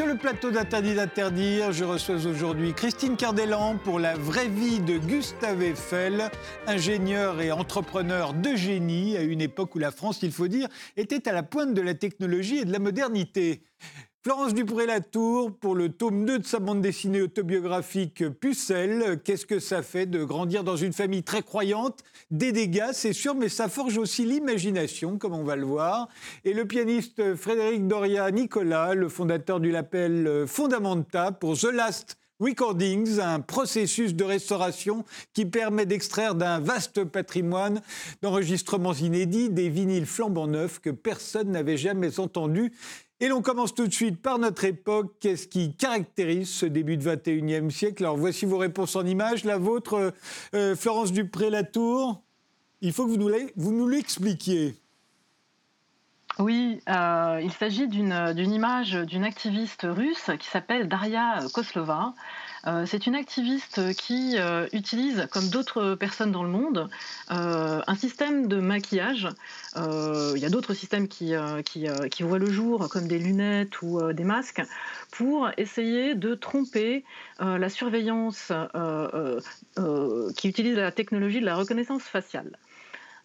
sur le plateau d'Interdit d'interdire. Je reçois aujourd'hui Christine Cardellan pour la vraie vie de Gustave Eiffel, ingénieur et entrepreneur de génie à une époque où la France, il faut dire, était à la pointe de la technologie et de la modernité. Florence Dupré-Latour pour le tome 2 de sa bande dessinée autobiographique Pucelle. Qu'est-ce que ça fait de grandir dans une famille très croyante? Des dégâts, c'est sûr, mais ça forge aussi l'imagination, comme on va le voir. Et le pianiste Frédéric Doria Nicolas, le fondateur du label Fondamenta pour The Last Recordings, un processus de restauration qui permet d'extraire d'un vaste patrimoine d'enregistrements inédits des vinyles flambant neufs que personne n'avait jamais entendus et l'on commence tout de suite par notre époque. Qu'est-ce qui caractérise ce début de 21e siècle? Alors voici vos réponses en images. La vôtre, euh, euh, Florence Dupré-Latour, il faut que vous nous l'expliquiez. Oui, euh, il s'agit d'une image d'une activiste russe qui s'appelle Daria Koslova. Euh, c'est une activiste qui euh, utilise, comme d'autres personnes dans le monde, un système de maquillage. il y a d'autres systèmes qui, voient le jour, comme des lunettes ou des masques, pour essayer de tromper la surveillance qui utilise la technologie de la reconnaissance faciale.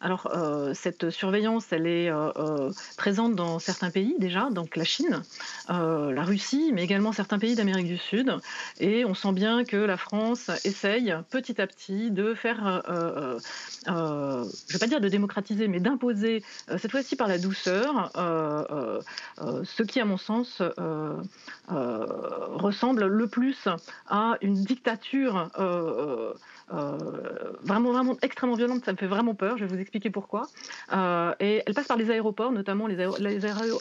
Alors, euh, cette surveillance, elle est euh, euh, présente dans certains pays déjà, donc la Chine, la Russie, mais également certains pays d'Amérique du Sud. Et on sent bien que la France essaye petit à petit de faire, je ne vais pas dire de démocratiser, mais d'imposer, cette fois-ci par la douceur, ce qui, à mon sens, ressemble le plus à une dictature vraiment, vraiment extrêmement violente. Ça me fait vraiment peur. Je vais vous expliquer pourquoi. Euh, et elle passe par les aéroports, notamment les,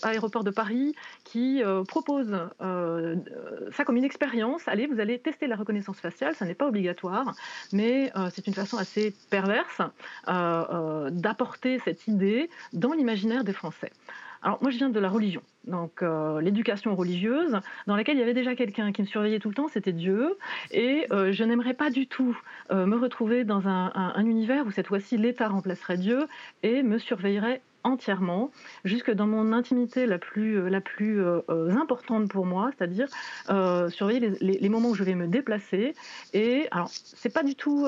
aéroports de Paris, qui euh, proposent euh, ça comme une expérience. Allez, vous allez tester la reconnaissance faciale, ça n'est pas obligatoire, mais c'est une façon assez perverse d'apporter cette idée dans l'imaginaire des Français. Alors moi je viens de la religion, donc euh, l'éducation religieuse, dans laquelle il y avait déjà quelqu'un qui me surveillait tout le temps, c'était Dieu, et euh, je n'aimerais pas du tout euh, me retrouver dans un, univers où cette fois-ci l'État remplacerait Dieu et me surveillerait entièrement, jusque dans mon intimité la plus, la plus importante pour moi, c'est-à-dire surveiller les, moments où je vais me déplacer. Et alors, c'est pas du tout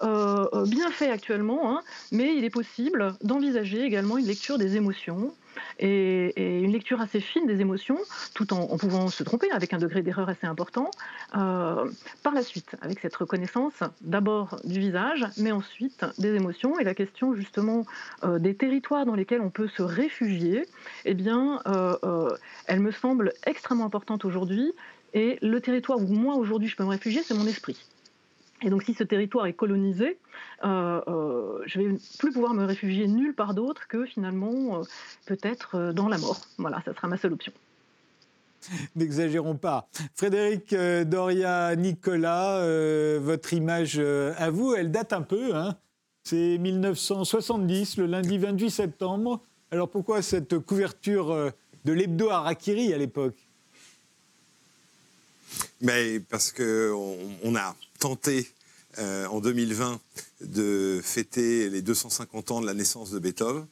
bien fait actuellement, hein, mais il est possible d'envisager également une lecture des émotions et, une lecture assez fine des émotions, tout en, pouvant se tromper avec un degré d'erreur assez important. Euh, par la suite, avec cette reconnaissance d'abord du visage, mais ensuite des émotions et la question justement euh, des territoires dans lesquels on peut se réfugier, eh bien, euh, elle me semble extrêmement importante aujourd'hui. Et le territoire où moi aujourd'hui je peux me réfugier, c'est mon esprit. Et donc si ce territoire est colonisé, euh, euh, je vais plus pouvoir me réfugier nulle part d'autre que finalement euh, peut-être euh, dans la mort. Voilà, ça sera ma seule option. N'exagérons pas. Frédéric Doria Nicolas, votre image à vous, elle date un peu. Hein C'est 1970, le lundi 28 septembre. Alors pourquoi cette couverture de l'hebdo Harakiri à l'époque? Mais parce qu'on on a tenté euh, en 2020 de fêter les 250 ans de la naissance de Beethoven,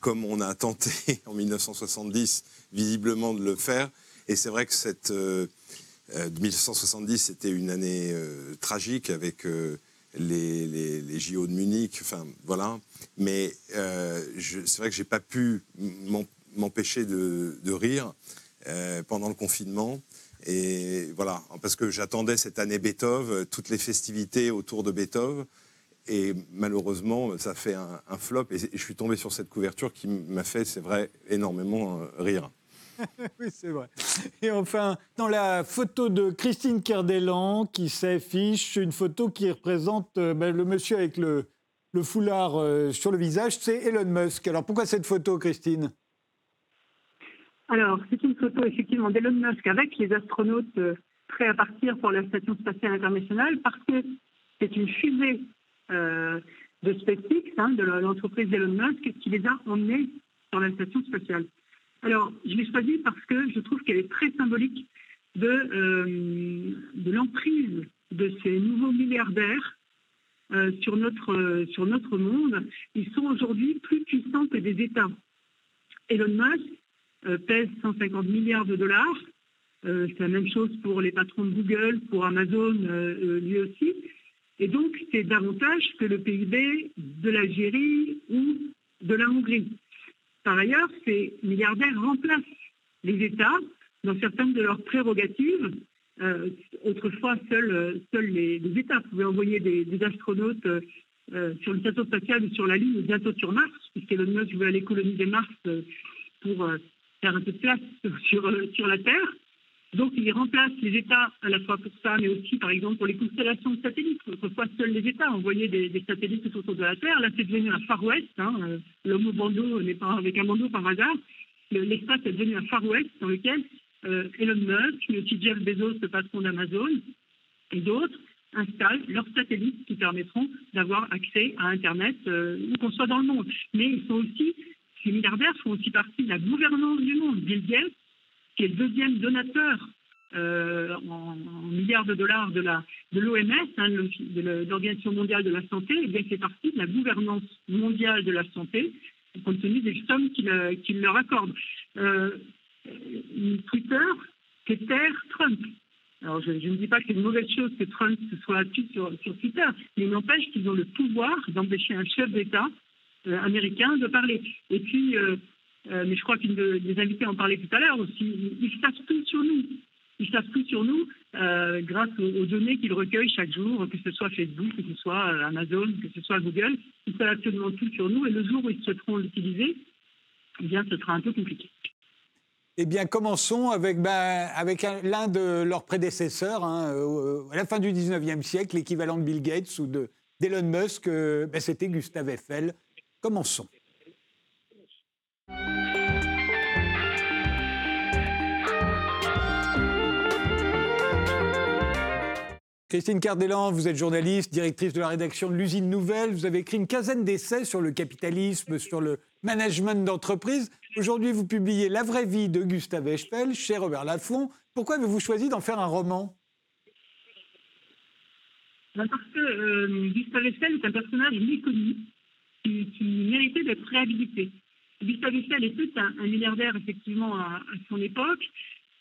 comme on a tenté en 1970 visiblement de le faire. Et c'est vrai que cette 1970 euh, c'était une année euh, tragique avec les, JO de Munich, enfin voilà. Mais c'est vrai que j'ai pas pu m'empêcher de, rire pendant le confinement. Et voilà, parce que j'attendais cette année Beethoven, toutes les festivités autour de Beethoven. Et malheureusement, ça fait un, flop. Et, je suis tombé sur cette couverture qui m'a fait, c'est vrai, énormément euh, rire. oui, c'est vrai. Et enfin, dans la photo de Christine Kerdelan qui s'affiche, une photo qui représente euh, ben, le monsieur avec le, foulard euh, sur le visage, c'est Elon Musk. Alors pourquoi cette photo, Christine? Alors, c'est une photo effectivement d'Elon Musk avec les astronautes euh, prêts à partir pour la Station spatiale internationale parce que c'est une fusée euh, de SpaceX, hein, de l'entreprise d'Elon Musk, qui les a emmenés sur la Station spatiale. Alors, je l'ai choisie parce que je trouve qu'elle est très symbolique de, euh, l'emprise de ces nouveaux milliardaires sur, notre, sur notre monde. Ils sont aujourd'hui plus puissants que des États. Elon Musk, pèse 150 milliards de dollars. c'est la même chose pour les patrons de Google, pour Amazon lui aussi. Et donc, c'est davantage que le PIB de l'Algérie ou de la Hongrie. Par ailleurs, ces milliardaires remplacent les États dans certaines de leurs prérogatives. Euh, autrefois, seuls, les, États pouvaient envoyer des, astronautes euh, sur le plateau spatial ou sur la Lune ou bientôt sur Mars, puisqu'Elon Musk veut aller coloniser Mars euh, pour un peu de place sur, sur la Terre. Donc, il remplace les États à la fois pour ça, mais aussi, par exemple, pour les constellations de satellites. Autrefois, seuls les États envoyaient des, des satellites tout autour de la Terre. Là, c'est devenu un Far West. Hein. Euh, l'homme au bandeau n'est pas avec un bandeau par hasard. L'espace est devenu un Far West dans lequel euh, Elon Musk, mais aussi Jeff Bezos, le patron d'Amazon, et d'autres installent leurs satellites qui permettront d'avoir accès à Internet euh, où qu'on soit dans le monde. Mais ils sont aussi, ces milliardaires font aussi partie de la gouvernance du monde. Bill Gates qui est le deuxième donateur euh, en, milliards de dollars de l'OMS, hein, de l'Organisation mondiale de la santé, et eh bien fait partie de la gouvernance mondiale de la santé, compte tenu des sommes qu'il leur accorde. Euh, Twitter, terre Trump. Alors, je, ne dis pas que c'est une mauvaise chose que Trump soit là-dessus sur, Twitter, mais il n'empêche qu'ils ont le pouvoir d'empêcher un chef d'État euh, américain de parler. Et puis, euh, euh, mais je crois qu'une des invités en parlait tout à l'heure aussi, ils, savent tout sur nous. Ils savent tout sur nous euh, grâce aux, données qu'ils recueillent chaque jour, que ce soit Facebook, que ce soit euh, Amazon, que ce soit Google. Ils savent absolument tout sur nous et le jour où ils souhaiteront l'utiliser, eh bien, ce sera un peu compliqué. Eh bien, commençons avec, ben, l'un de leurs prédécesseurs, hein, à la fin du 19e siècle, l'équivalent de Bill Gates ou d'Elon Musk, ben, c'était Gustave Eiffel. Commençons. Christine Cardellan, vous êtes journaliste, directrice de la rédaction de l'usine Nouvelle. Vous avez écrit une quinzaine d'essais sur le capitalisme, sur le management d'entreprise. Aujourd'hui, vous publiez La vraie vie de Gustave Eiffel chez Robert Laffont. Pourquoi avez-vous choisi d'en faire un roman? Parce que euh, Gustave Eiffel est un personnage méconnu qui, méritait d'être réhabilité. Gustave Eiffel était un, un milliardaire, effectivement, à, son époque,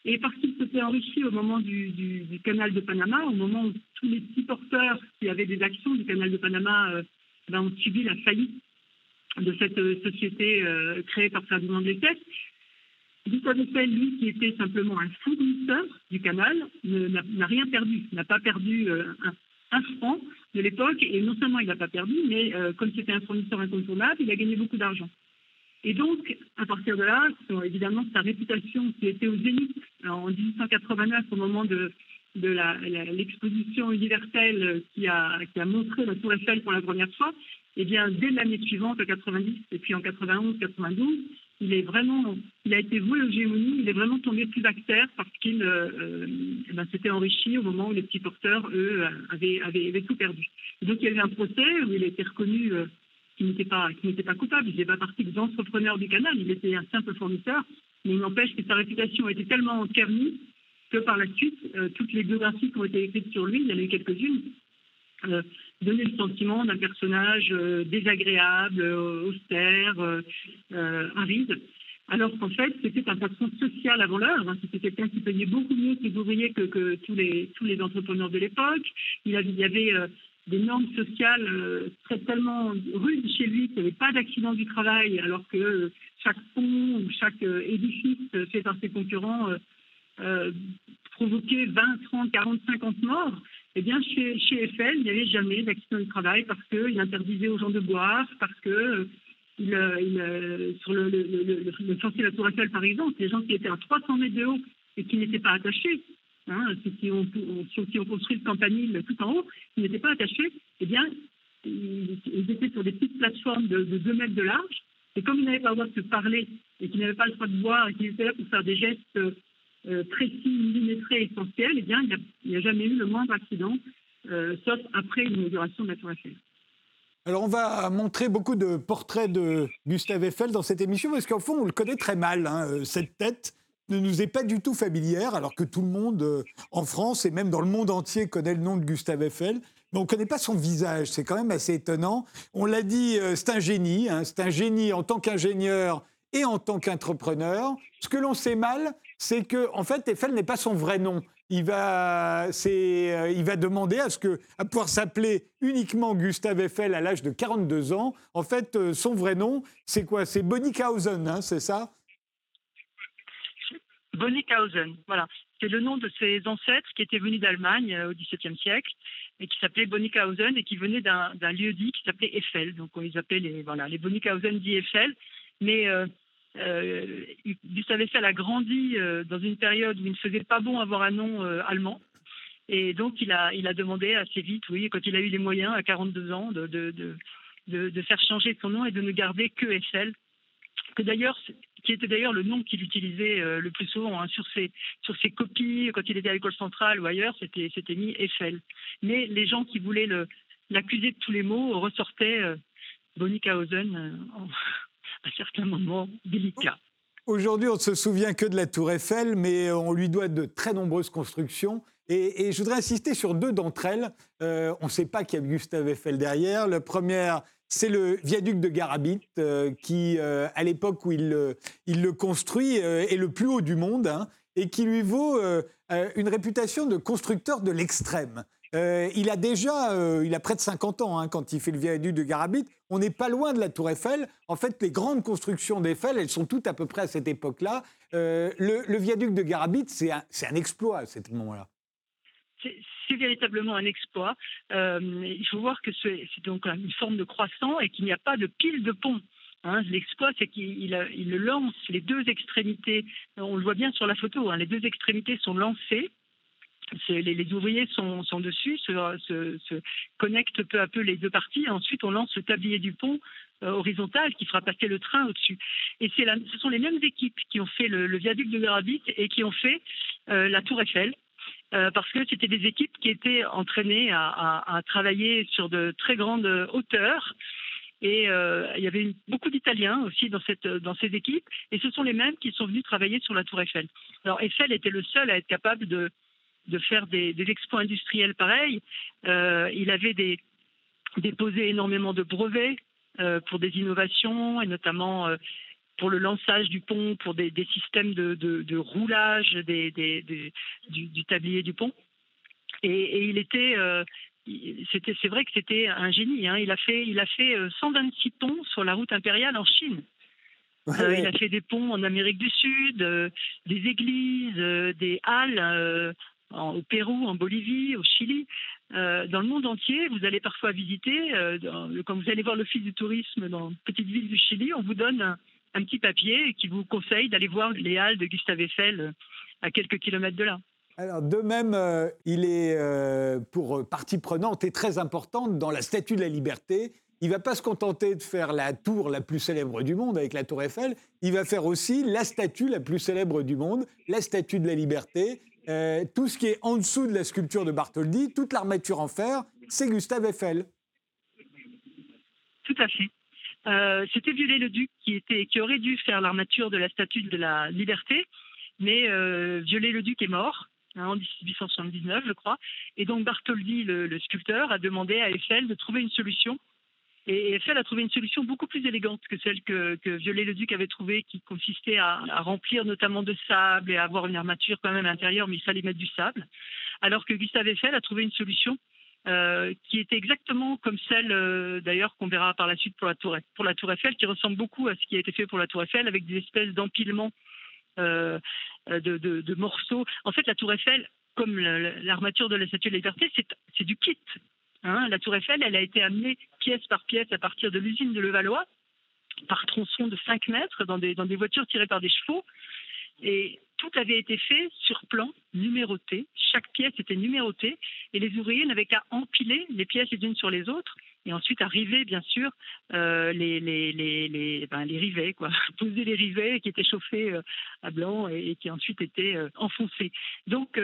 et parce qu'il s'était enrichi au moment du, canal de Panama, au moment où tous les petits porteurs qui avaient des actions du canal de Panama euh, ben, ont subi la faillite de cette euh, société euh, créée par Ferdinand de Lesseps, Gustave lui, qui était simplement un fournisseur du canal, n'a rien perdu, n'a pas perdu un, un, franc de l'époque, et non seulement il n'a pas perdu, mais comme c'était un fournisseur incontournable, il a gagné beaucoup d'argent. Et donc, à partir de là, évidemment, sa réputation qui était au zénith en 1889, au moment de, l'exposition universelle qui a, montré la Tour Eiffel pour la première fois, eh bien, dès l'année suivante, en 90, et puis en 91, 92, il est vraiment, il a été voué aux gémonies, il est vraiment tombé plus parce qu'il euh, euh, eh ben, s'était enrichi au moment où les petits porteurs, eux, avaient, tout perdu. donc, il y a eu un procès où il a été reconnu euh, qui n'était pas, n'était pas coupable. Il n'est pas partie des entrepreneurs du canal. Il était un simple fournisseur. Mais il n'empêche que sa réputation était tellement ternie que par la suite, toutes les biographies qui ont été écrites sur lui, il y en a eu quelques-unes, euh, donnaient le sentiment d'un personnage euh, désagréable, austère, aride. Alors qu'en fait, c'était un patron social avant l'heure. Hein. C'était quelqu'un qui payait beaucoup mieux ses ouvriers que, tous, les, entrepreneurs de l'époque. Il, y avait des normes sociales euh, très tellement rudes chez lui qu'il n'y avait pas d'accident du travail, alors que chaque pont ou chaque euh, édifice fait par ses concurrents euh, provoquait 20, 30, 40, 50 morts. Eh bien, chez, Eiffel, il n'y avait jamais d'accident du travail parce qu'il interdisait aux gens de boire, parce que sur le, chantier de la Tour Eiffel, par exemple, les gens qui étaient à 300 mètres de haut et qui n'étaient pas attachés, hein, ceux, qui ont, construit le campanile tout en haut, qui n'étaient pas attachés, eh bien, ils, étaient sur des petites plateformes de, de 2 mètres de large. Et comme ils n'avaient pas le droit de se parler et qu'ils n'avaient pas le droit de boire et qu'ils étaient là pour faire des gestes euh, précis, millimétrés, essentiels, eh bien, il n'y a, jamais eu le moindre accident, euh, sauf après l'inauguration de la Tour Eiffel. Alors, on va montrer beaucoup de portraits de Gustave Eiffel dans cette émission, parce qu'au fond, on le connaît très mal, hein, euh, cette tête ne nous est pas du tout familière, alors que tout le monde euh, en France et même dans le monde entier connaît le nom de Gustave Eiffel. Mais on ne connaît pas son visage, c'est quand même assez étonnant. On l'a dit, euh, c'est un génie, hein, c'est un génie en tant qu'ingénieur et en tant qu'entrepreneur. Ce que l'on sait mal, c'est que en fait, Eiffel n'est pas son vrai nom. Il va, euh, il va demander à, ce que, à pouvoir s'appeler uniquement Gustave Eiffel à l'âge de 42 ans. En fait, euh, son vrai nom, c'est quoi? C'est Bonnickhausen, hein, c'est ça? Bonnickhausen, voilà. C'est le nom de ses ancêtres qui étaient venus d'Allemagne euh, au XVIIe siècle et qui s'appelait Bonnickhausen et qui venait d'un lieu dit qui s'appelait Eiffel. Donc on les appelait les, voilà, les Bonnickhausen dit Eiffel. Mais euh, euh, Gustave a grandi dans une période où il ne faisait pas bon avoir un nom allemand. Et donc il a, il a demandé assez vite, oui, quand il a eu les moyens, à 42 ans, de, de, de, de faire changer son nom et de ne garder que Eiffel que d'ailleurs, qui était d'ailleurs le nom qu'il utilisait euh, le plus souvent hein, sur, ses, sur ses copies, quand il était à l'école centrale ou ailleurs, c'était, mis Eiffel. Mais les gens qui voulaient l'accuser de tous les mots ressortaient euh, Bonnickhausen euh, à certains moments délicats. Aujourd'hui, on ne se souvient que de la tour Eiffel, mais on lui doit de très nombreuses constructions. Et, je voudrais insister sur deux d'entre elles. on ne sait pas qu'il y a Gustave Eiffel derrière. La première, c'est le viaduc de Garabit euh, qui, euh, à l'époque où il, le construit, euh, est le plus haut du monde hein, et qui lui vaut une réputation de constructeur de l'extrême. Il a déjà, il a près de 50 ans hein, quand il fait le viaduc de Garabit. On n'est pas loin de la Tour Eiffel. En fait, les grandes constructions d'Eiffel, elles sont toutes à peu près à cette époque-là. Le, viaduc de Garabit, c'est un, exploit à ce moment-là c'est véritablement un exploit. Euh, il faut voir que c'est donc une forme de croissant et qu'il n'y a pas de pile de pont. Hein. L'exploit, c'est qu'il lance les deux extrémités. On le voit bien sur la photo. Hein. les deux extrémités sont lancées. Les, ouvriers sont, dessus, se, connectent peu à peu les deux parties. Ensuite, on lance le tablier du pont euh, horizontal qui fera passer le train au-dessus. Et ce sont les mêmes équipes qui ont fait le, viaduc de Garabit et qui ont fait euh, la Tour Eiffel. Euh, parce que c'était des équipes qui étaient entraînées à, travailler sur de très grandes hauteurs. Et il y avait beaucoup d'Italiens aussi dans ces équipes, et ce sont les mêmes qui sont venus travailler sur la Tour Eiffel. Alors Eiffel était le seul à être capable de, de faire des, des expos industriels pareils. Euh, il avait des, déposé énormément de brevets pour des innovations, et notamment pour le lançage du pont, pour des, systèmes de, roulage du, tablier du pont. Et, il était, euh, c'était, c'est vrai que c'était un génie. Hein. Il a fait, il a fait 126 euh, ponts sur la route impériale en Chine. Euh, il a fait des ponts en Amérique du Sud, des églises, des halles au Pérou, en Bolivie, au Chili. dans le monde entier, vous allez parfois visiter, quand vous allez voir l'office du tourisme dans une petite ville du Chili, on vous donne un petit papier qui vous conseille d'aller voir les halles de Gustave Eiffel euh, à quelques kilomètres de là. Alors, de même, euh, il est euh, pour partie prenante et très importante dans la Statue de la Liberté. Il ne va pas se contenter de faire la tour la plus célèbre du monde avec la tour Eiffel, il va faire aussi la statue la plus célèbre du monde, la Statue de la Liberté. Tout ce qui est en dessous de la sculpture de Bartholdi, toute l'armature en fer, c'est Gustave Eiffel. Tout à fait. Euh, c'était Viollet-le-Duc qui, était, qui aurait dû faire l'armature de la statue de la liberté, mais euh, Viollet-le-Duc est mort hein, en 1879, je crois. Et donc Bartholdi, le, sculpteur, a demandé à Eiffel de trouver une solution. Et Eiffel a trouvé une solution beaucoup plus élégante que celle que, que Viollet-le-Duc avait trouvée, qui consistait à, remplir notamment de sable et à avoir une armature quand même intérieure, mais il fallait mettre du sable. Alors que Gustave Eiffel a trouvé une solution euh, qui était exactement comme celle euh, d'ailleurs qu'on verra par la suite pour la, tour, Eiffel, qui ressemble beaucoup à ce qui a été fait pour la Tour Eiffel, avec des espèces d'empilements euh, de, morceaux. En fait, la Tour Eiffel, comme l'armature de la Statue de la Liberté, c'est du kit. Hein. la Tour Eiffel, elle a été amenée pièce par pièce à partir de l'usine de Levallois, par tronçon de 5 mètres, dans des, dans des voitures tirées par des chevaux. Et tout avait été fait sur plan, numéroté. Chaque pièce était numérotée et les ouvriers n'avaient qu'à empiler les pièces les unes sur les autres et ensuite arriver, bien sûr, euh, les, les, les, les, ben, les rivets, quoi. Poser les rivets qui étaient chauffés euh, à blanc et, qui ensuite étaient euh, enfoncés. Donc,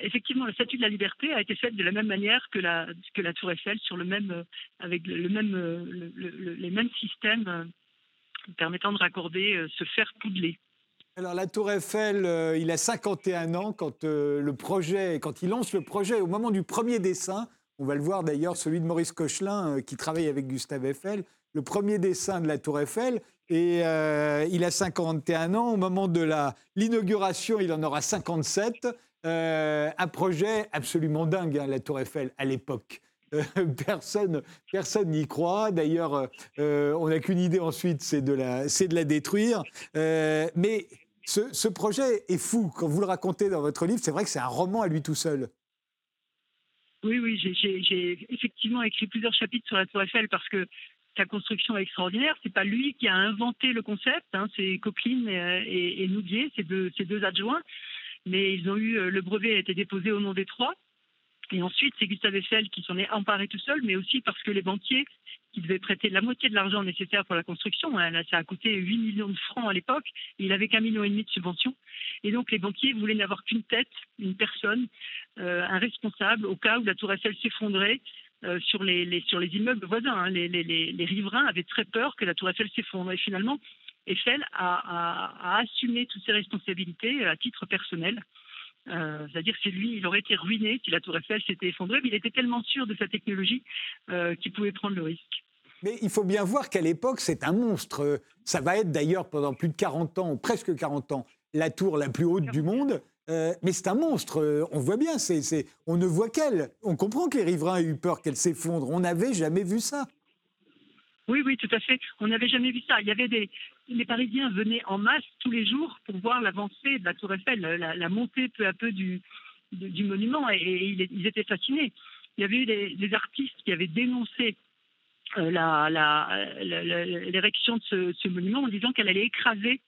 effectivement, la statue de la liberté a été faite de la même manière que la, que la Tour Eiffel, sur le même, avec le, même, les mêmes systèmes permettant de raccorder ce fer poudlé. Alors la Tour Eiffel, il a 51 ans quand le projet, quand il lance le projet, au moment du premier dessin, On va le voir d'ailleurs, celui de Maurice Cochelin, qui travaille avec Gustave Eiffel. Le premier dessin de la Tour Eiffel, et il a 51 ans. Au moment de l'inauguration, il en aura 57. un projet absolument dingue, hein, la Tour Eiffel, à l'époque. personne personne n'y croit. D'ailleurs, on n'a qu'une idée ensuite, c'est de, la, de la détruire. mais ce, projet est fou. Quand vous le racontez dans votre livre, c'est vrai que c'est un roman à lui tout seul. Oui, oui, j'ai effectivement écrit plusieurs chapitres sur la Tour Eiffel parce que sa construction est extraordinaire. C'est pas lui qui a inventé le concept, hein, c'est Coqueline et, et, Noudier, ces deux, deux adjoints. Mais ils ont eu le brevet a été déposé au nom des trois. Et ensuite, c'est Gustave Eiffel qui s'en est emparé tout seul, mais aussi parce que les banquiers qui devaient prêter la moitié de l'argent nécessaire pour la construction, hein, ça a coûté 8 millions de francs à l'époque, il avait qu'un million et demi de subventions. Et donc les banquiers voulaient n'avoir qu'une tête, une personne, euh, un responsable, au cas où la tour Eiffel s'effondrait euh, sur, les, sur les immeubles voisins. Hein. Les, riverains avaient très peur que la tour Eiffel s'effondre. Et finalement, Eiffel a, a assumé toutes ses responsabilités à titre personnel. Euh, c'est-à-dire que c'est lui, il aurait été ruiné si la tour Eiffel s'était effondrée, mais il était tellement sûr de sa technologie euh, qu'il pouvait prendre le risque. Mais il faut bien voir qu'à l'époque, c'est un monstre. Ça va être d'ailleurs pendant plus de 40 ans, presque 40 ans, la tour la plus haute du monde. Euh, mais c'est un monstre, on voit bien, on ne voit qu'elle. On comprend que les riverains aient eu peur qu'elle s'effondre. On n'avait jamais vu ça. Oui, oui, tout à fait. On n'avait jamais vu ça. Il y avait des, les Parisiens venaient en masse tous les jours pour voir l'avancée de la Tour Eiffel, la, montée peu à peu du, monument, et, ils, étaient fascinés. Il y avait eu des, artistes qui avaient dénoncé euh, l'érection de ce, monument en disant qu'elle allait écraser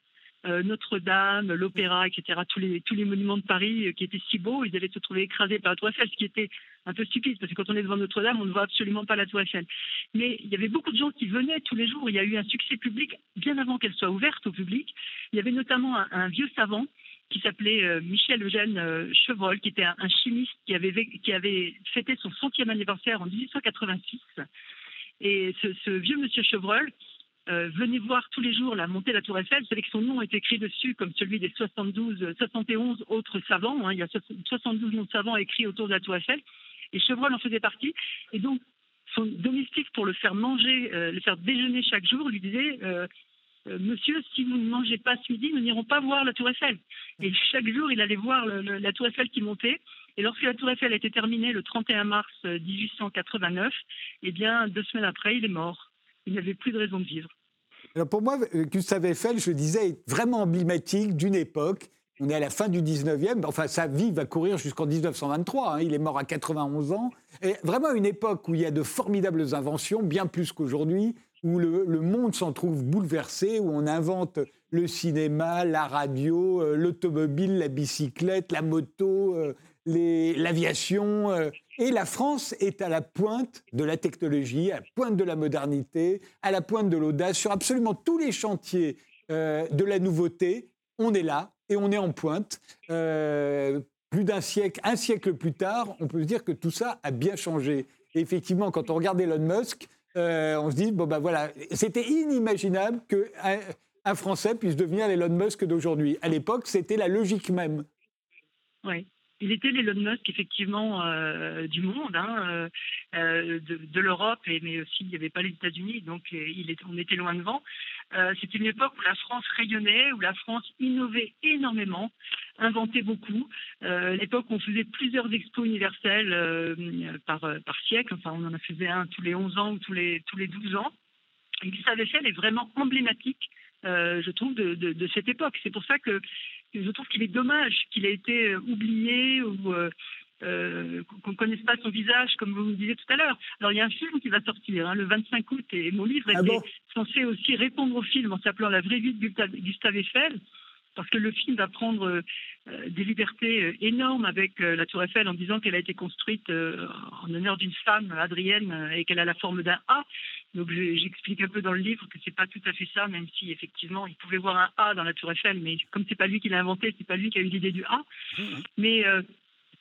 Notre-Dame, l'Opéra, etc., tous les, tous les monuments de Paris euh, qui étaient si beaux, ils allaient se trouver écrasés par la Tour Eiffel, ce qui était un peu stupide, parce que quand on est devant Notre-Dame, on ne voit absolument pas la Tour Eiffel. Mais il y avait beaucoup de gens qui venaient tous les jours. Il y a eu un succès public bien avant qu'elle soit ouverte au public. Il y avait notamment un, vieux savant qui s'appelait euh, Michel Eugène Chevreul, qui était un, chimiste qui avait, qui avait fêté son centième anniversaire en 1886. Et ce, ce vieux monsieur Chevreul, euh, venez voir tous les jours la montée de la Tour Eiffel. Vous savez que son nom est écrit dessus comme celui des 72, 71 autres savants. Hein. Il y a 72 noms de savants écrits autour de la Tour Eiffel. Et Chevreul en faisait partie. Et donc, son domestique, pour le faire manger, euh, le faire déjeuner chaque jour, lui disait euh, Monsieur, si vous ne mangez pas ce midi, nous n'irons pas voir la Tour Eiffel. Et chaque jour, il allait voir la Tour Eiffel qui montait. Et lorsque la Tour Eiffel a été terminée le 31 mars 1889, eh bien, deux semaines après, il est mort. Il n'avait plus de raison de vivre. Alors pour moi, Gustave Eiffel, je le disais, est vraiment emblématique d'une époque. On est à la fin du 19e, enfin sa vie va courir jusqu'en 1923, hein. il est mort à 91 ans. Et vraiment une époque où il y a de formidables inventions, bien plus qu'aujourd'hui, où le, monde s'en trouve bouleversé, où on invente le cinéma, la radio, euh, l'automobile, la bicyclette, la moto, euh, l'aviation. Euh, et la France est à la pointe de la technologie, à la pointe de la modernité, à la pointe de l'audace, sur absolument tous les chantiers euh, de la nouveauté. On est là et on est en pointe. Euh, plus d'un siècle, un siècle plus tard, on peut se dire que tout ça a bien changé. Et effectivement, quand on regarde Elon Musk, on se dit bon ben voilà, c'était inimaginable qu'un un Français puisse devenir l'Elon Musk d'aujourd'hui. À l'époque, c'était la logique même. Oui. Il était l'Elon Musk, effectivement, euh, du monde, hein, euh, euh, de, l'Europe, mais aussi il n'y avait pas les États-Unis, donc on était loin devant. C'était une époque où la France rayonnait, où la France innovait énormément, inventait beaucoup. L'époque où on faisait plusieurs expos universels par, siècle, enfin on en a faisait un tous les 11 ans ou tous les, tous les 12 ans. Et Gustave Eiffel est vraiment emblématique je trouve, de, de, cette époque. C'est pour ça que je trouve qu'il est dommage qu'il ait été euh, oublié ou euh, euh, qu'on ne connaisse pas son visage, comme vous me disiez tout à l'heure. Alors, il y a un film qui va sortir hein, le 25 août et mon livre ah était censé aussi répondre au film en s'appelant La vraie vie de Gustave Eiffel parce que le film va prendre des libertés énormes avec la Tour Eiffel en disant qu'elle a été construite en honneur d'une femme, Adrienne, et qu'elle a la forme d'un A. Donc j'explique un peu dans le livre que c'est pas tout à fait ça, même si effectivement il pouvait voir un A dans la Tour Eiffel, mais comme c'est pas lui qui l'a inventé, c'est pas lui qui a eu l'idée du A. Mmh. Mais euh,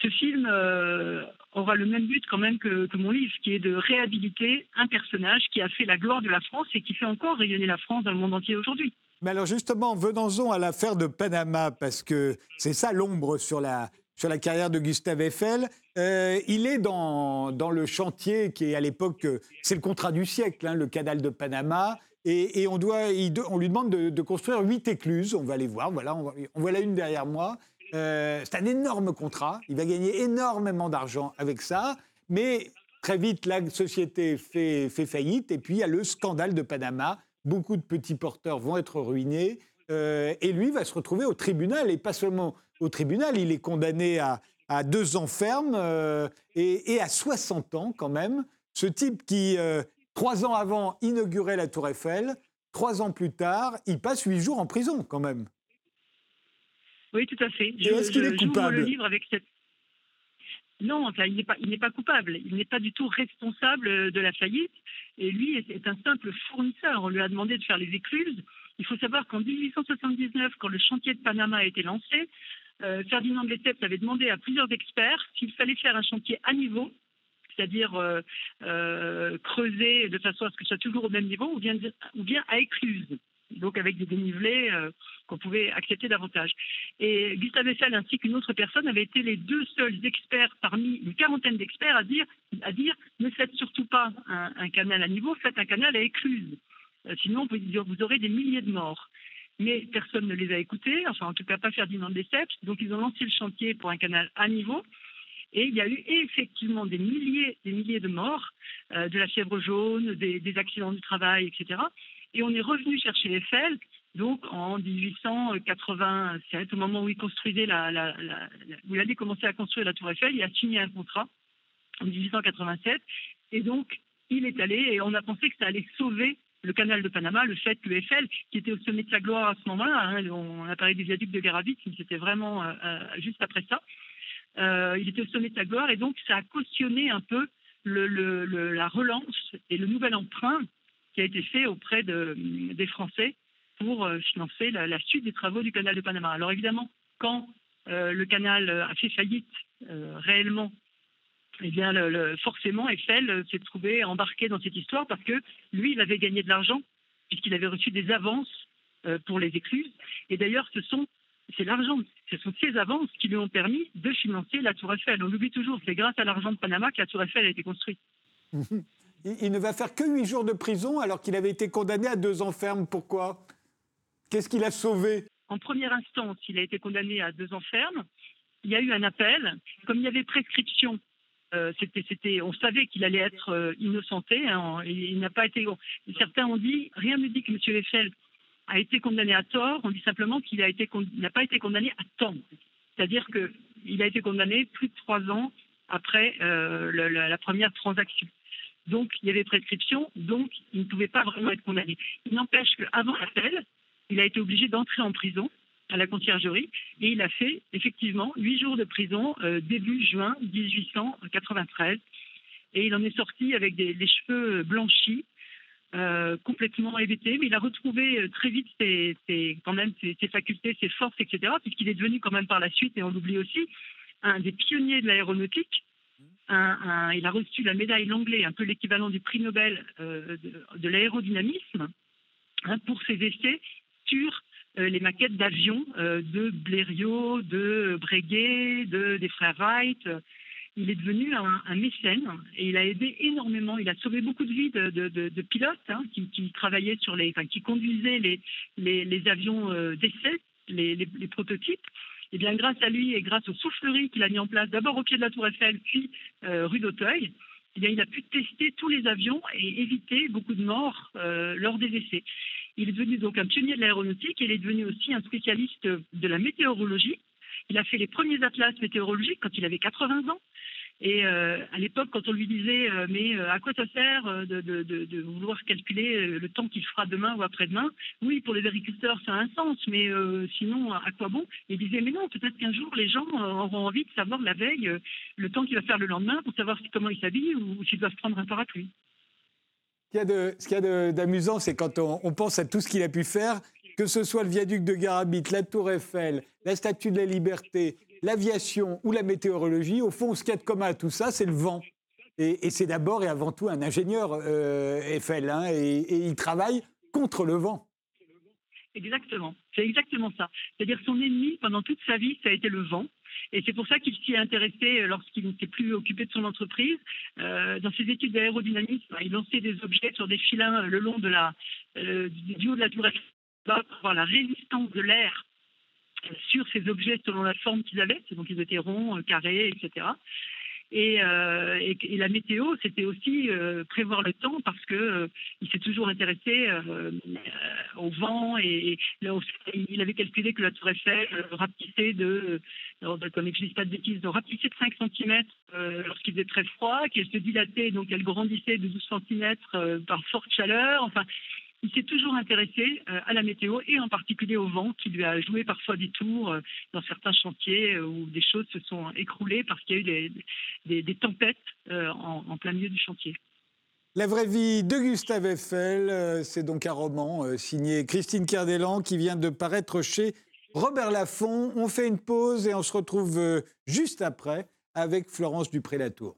ce film euh, aura le même but quand même que, mon livre, qui est de réhabiliter un personnage qui a fait la gloire de la France et qui fait encore rayonner la France dans le monde entier aujourd'hui. Mais alors justement, venons-en à l'affaire de Panama, parce que c'est ça l'ombre sur la, sur la carrière de Gustave Eiffel. Euh, il est dans, dans, le chantier qui est à l'époque, c'est le contrat du siècle, hein, le canal de Panama. Et, on, doit, on lui demande de, construire huit écluses. On va les voir. Voilà, on, voit la une derrière moi. Euh, c'est un énorme contrat. Il va gagner énormément d'argent avec ça. Mais très vite, la société fait, fait faillite. Et puis, il y a le scandale de Panama. Beaucoup de petits porteurs vont être ruinés. Euh, et lui va se retrouver au tribunal, et pas seulement au tribunal, il est condamné à, deux ans ferme euh, et, à 60 ans quand même. Ce type qui, euh, trois ans avant, inaugurait la Tour Eiffel, trois ans plus tard, il passe huit jours en prison quand même. Oui, tout à fait. Est-ce qu'il est coupable? livre avec cette... Non, il n'est pas, pas coupable. Il n'est pas du tout responsable de la faillite. Et lui est un simple fournisseur. On lui a demandé de faire les écluses. Il faut savoir qu'en 1879, quand le chantier de Panama a été lancé, euh, Ferdinand de Lesseps avait demandé à plusieurs experts s'il fallait faire un chantier à niveau, c'est-à-dire euh, euh, creuser de façon à ce que ce soit toujours au même niveau, ou bien, ou bien à écluse, donc avec des dénivelés qu'on pouvait accepter davantage. Et Gustave Eiffel ainsi qu'une autre personne avaient été les deux seuls experts parmi une quarantaine d'experts à dire, à dire ne faites surtout pas un, canal à niveau, faites un canal à écluse. Euh, sinon, vous, aurez des milliers de morts. Mais personne ne les a écoutés, enfin en tout cas pas Ferdinand Lesseps. Donc ils ont lancé le chantier pour un canal à niveau. Et il y a eu effectivement des milliers, des milliers de morts, euh, de la fièvre jaune, des, accidents du travail, etc. Et on est revenu chercher Eiffel, donc en 1887, au moment où il construisait la, où il allait commencer à construire la Tour Eiffel, il a signé un contrat en 1887. Et donc il est allé et on a pensé que ça allait sauver le canal de Panama, le fait que Eiffel, qui était au sommet de sa gloire à ce moment-là, hein, on a parlé des viaducs de Garavitch, mais c'était vraiment euh, euh, juste après ça, euh, il était au sommet de sa gloire et donc ça a cautionné un peu la relance et le nouvel emprunt qui a été fait auprès des Français pour financer la, suite des travaux du canal de Panama. Alors évidemment, quand le canal a fait faillite réellement eh bien, forcément, Eiffel euh, s'est trouvé embarqué dans cette histoire parce que lui, il avait gagné de l'argent puisqu'il avait reçu des avances euh, pour les écluses. Et d'ailleurs, ce sont l'argent, ce sont ces avances qui lui ont permis de financer la Tour Eiffel. On l'oublie toujours, c'est grâce à l'argent de Panama que la Tour Eiffel a été construite. Il ne va faire que huit jours de prison alors qu'il avait été condamné à deux ans ferme. Pourquoi? Qu'est-ce qu'il a sauvé? En première instance, il a été condamné à deux ans ferme. Il y a eu un appel. Comme il y avait prescription euh, c'était, on savait qu'il allait être euh, innocenté. Hein, il n'a pas été. Certains ont dit, rien ne dit que M. Eiffel a été condamné à tort. On dit simplement qu'il n'a pas été condamné à temps. C'est-à-dire qu'il a été condamné plus de trois ans après euh, la, première transaction. Donc, il y avait prescription, donc il ne pouvait pas vraiment être condamné. Il n'empêche qu'avant l'appel, il a été obligé d'entrer en prison à la conciergerie et il a fait effectivement huit jours de prison euh, début juin 1893 et il en est sorti avec des, les cheveux blanchis, euh, complètement hébété, mais il a retrouvé euh, très vite quand même ses, facultés, ses forces, etc. Puisqu'il est devenu quand même par la suite, et on l'oublie aussi, un des pionniers de l'aéronautique. Il a reçu la médaille Langlais, un peu l'équivalent du prix Nobel de, de l'aérodynamisme, hein, pour ses essais sur euh, les maquettes d'avions euh, de Blériot, de Breguet, de, des frères Wright. Il est devenu un, mécène et il a aidé énormément. Il a sauvé beaucoup de vies de, pilotes hein, qui, travaillaient sur les, enfin, qui conduisaient les, les, avions euh, d'essai, les, prototypes. Bien, grâce à lui et grâce aux souffleries qu'il a mis en place, d'abord au pied de la Tour Eiffel, puis rue d'Auteuil, eh il a pu tester tous les avions et éviter beaucoup de morts lors des essais. Il est devenu donc un pionnier de l'aéronautique et il est devenu aussi un spécialiste de la météorologie. Il a fait les premiers atlas météorologiques quand il avait 80 ans. Et euh, à l'époque, quand on lui disait euh, mais euh, à quoi ça sert de, vouloir calculer le temps qu'il fera demain ou après-demain? Oui, pour les agriculteurs, ça a un sens, mais sinon, à quoi bon? Il disait mais non, peut-être qu'un jour les gens auront envie de savoir la veille le temps qu'il va faire le lendemain pour savoir comment ils s'habillent ou s'ils doivent prendre un parapluie. Ce qu'il y a d'amusant, c'est quand on, pense à tout ce qu'il a pu faire, que ce soit le viaduc de Garabit, la Tour Eiffel, la Statue de la Liberté, l'aviation ou la météorologie, au fond, ce qu'il y a de commun à tout ça, c'est le vent. Et, c'est d'abord et avant tout un ingénieur, euh, Eiffel, hein, et, il travaille contre le vent. Exactement, c'est exactement ça. C'est-à-dire son ennemi pendant toute sa vie, ça a été le vent. Et c'est pour ça qu'il s'y est intéressé lorsqu'il n'était plus occupé de son entreprise. dans ses études d'aérodynamisme, il lançait des objets sur des filins le long de la, du haut de la tour Eiffel pour voir la résistance de l'air sur ces objets selon la forme qu'ils avaient, donc ils étaient ronds, carrés, etc. Euh, et, la météo, c'était aussi euh, prévoir le temps parce que euh, il s'est toujours intéressé au vent et, il avait calculé que la tour Eiffel rapetissait de, comme je dis pas de bêtises, de 5 cm lorsqu'il faisait très froid, qu'elle se dilatait, donc elle grandissait de 12 cm par forte chaleur. Enfin, il s'est toujours intéressé euh, à la météo et en particulier au vent qui lui a joué parfois des tours euh, dans certains chantiers euh, où des choses se sont écroulées parce qu'il y a eu des, tempêtes en, plein milieu du chantier. La vraie vie de Gustave Eiffel, c'est donc un roman signé Christine Cardellan qui vient de paraître chez Robert Laffont. On fait une pause et on se retrouve juste après avec Florence Dupré-Latour.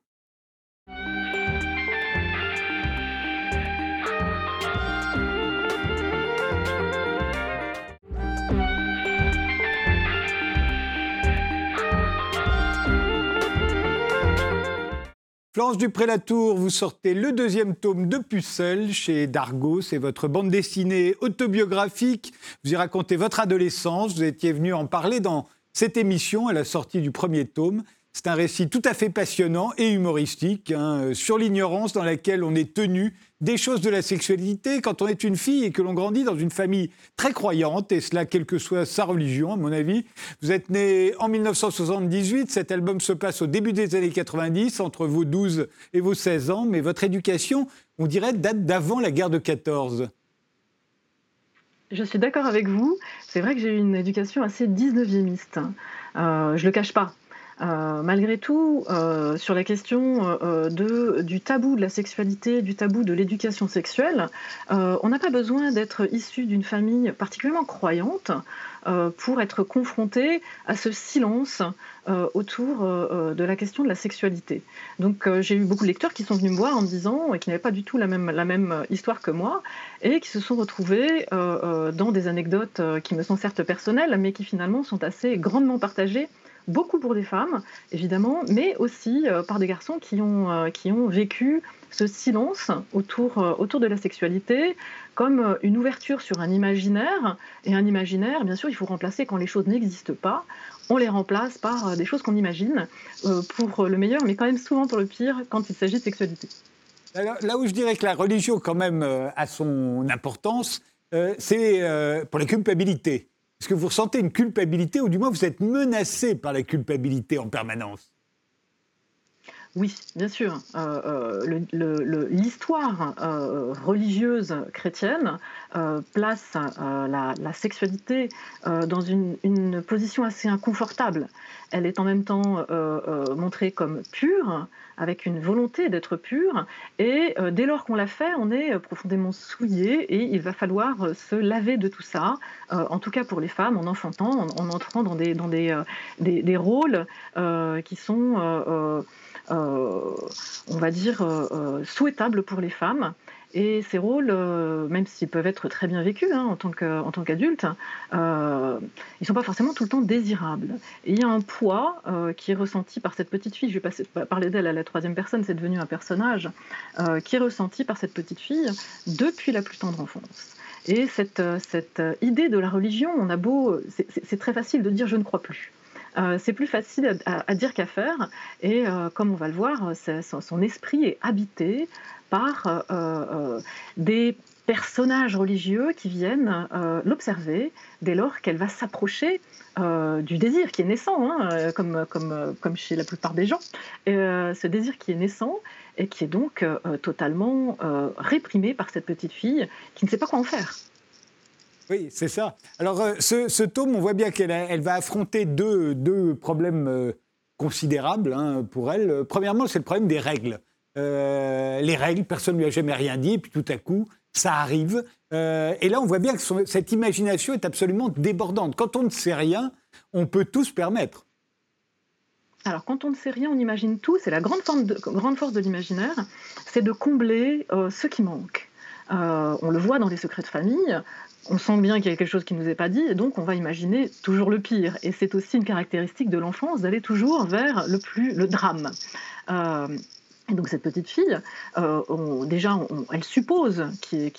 Florence Dupré-Latour, vous sortez le deuxième tome de Pucelle chez Dargo. C'est votre bande dessinée autobiographique. Vous y racontez votre adolescence. Vous étiez venu en parler dans cette émission à la sortie du premier tome. C'est un récit tout à fait passionnant et humoristique hein, sur l'ignorance dans laquelle on est tenu des choses de la sexualité quand on est une fille et que l'on grandit dans une famille très croyante, et cela quelle que soit sa religion, à mon avis. Vous êtes né en 1978, cet album se passe au début des années 90, entre vos 12 et vos 16 ans, mais votre éducation, on dirait, date d'avant la guerre de 14. Je suis d'accord avec vous. C'est vrai que j'ai eu une éducation assez 19e. Euh, je le cache pas. Euh, malgré tout, euh, sur la question euh, du tabou de la sexualité, du tabou de l'éducation sexuelle, on n'a pas besoin d'être issu d'une famille particulièrement croyante pour être confronté à ce silence autour de la question de la sexualité. Donc j'ai eu beaucoup de lecteurs qui sont venus me voir en me disant, et qui n'avaient pas du tout la même histoire que moi, et qui se sont retrouvés dans des anecdotes qui me sont certes personnelles, mais qui finalement sont assez grandement partagées beaucoup pour des femmes, évidemment, mais aussi euh, par des garçons qui ont, euh, qui ont vécu ce silence autour, euh, autour de la sexualité comme une ouverture sur un imaginaire. Et un imaginaire, bien sûr, il faut remplacer quand les choses n'existent pas. On les remplace par des choses qu'on imagine, pour le meilleur, mais quand même souvent pour le pire quand il s'agit de sexualité. là où je dirais que la religion, quand même, a son importance, c'est pour la culpabilité. Est-ce que vous ressentez une culpabilité, ou du moins vous êtes menacé par la culpabilité en permanence? Oui, bien sûr. Euh, euh, l'histoire euh, religieuse chrétienne place la, sexualité dans une, position assez inconfortable. Elle est en même temps montrée comme pure, avec une volonté d'être pure, et dès lors qu'on l'a fait, on est profondément souillé, et il va falloir se laver de tout ça, en tout cas pour les femmes, en enfantant, en, entrant dans des, dans des, des rôles qui sont on va dire, euh, euh, souhaitables pour les femmes. Et ces rôles, même s'ils peuvent être très bien vécus hein, en tant qu'adultes, ils ne sont pas forcément tout le temps désirables. Et il y a un poids qui est ressenti par cette petite fille, je vais passer, parler d'elle à la troisième personne, c'est devenu un personnage, qui est ressenti par cette petite fille depuis la plus tendre enfance. Et cette, cette idée de la religion, on a beau, c'est très facile de dire je ne crois plus. Euh, c'est plus facile à, dire qu'à faire. Et euh, comme on va le voir, son, esprit est habité par euh, des personnages religieux qui viennent l'observer dès lors qu'elle va s'approcher du désir qui est naissant, hein, comme, chez la plupart des gens. Ce désir qui est naissant et qui est donc totalement réprimé par cette petite fille qui ne sait pas quoi en faire. Oui, c'est ça. Alors, euh, ce, tome, on voit bien qu'elle elle va affronter deux, deux problèmes euh, considérables hein, pour elle. Premièrement, c'est le problème des règles. Euh, les règles, personne ne lui a jamais rien dit, et puis tout à coup, ça arrive. et là, on voit bien que cette imagination est absolument débordante. Quand on ne sait rien, on peut tout se permettre. Alors, quand on ne sait rien, on imagine tout. C'est la grande, grande force de l'imaginaire, c'est de combler ce qui manque. On le voit dans les secrets de famille, on sent bien qu'il y a quelque chose qui ne nous est pas dit, et donc on va imaginer toujours le pire. Et c'est aussi une caractéristique de l'enfance d'aller toujours vers le plus le drame. Euh, et donc cette petite fille, euh, déjà, elle suppose qu'il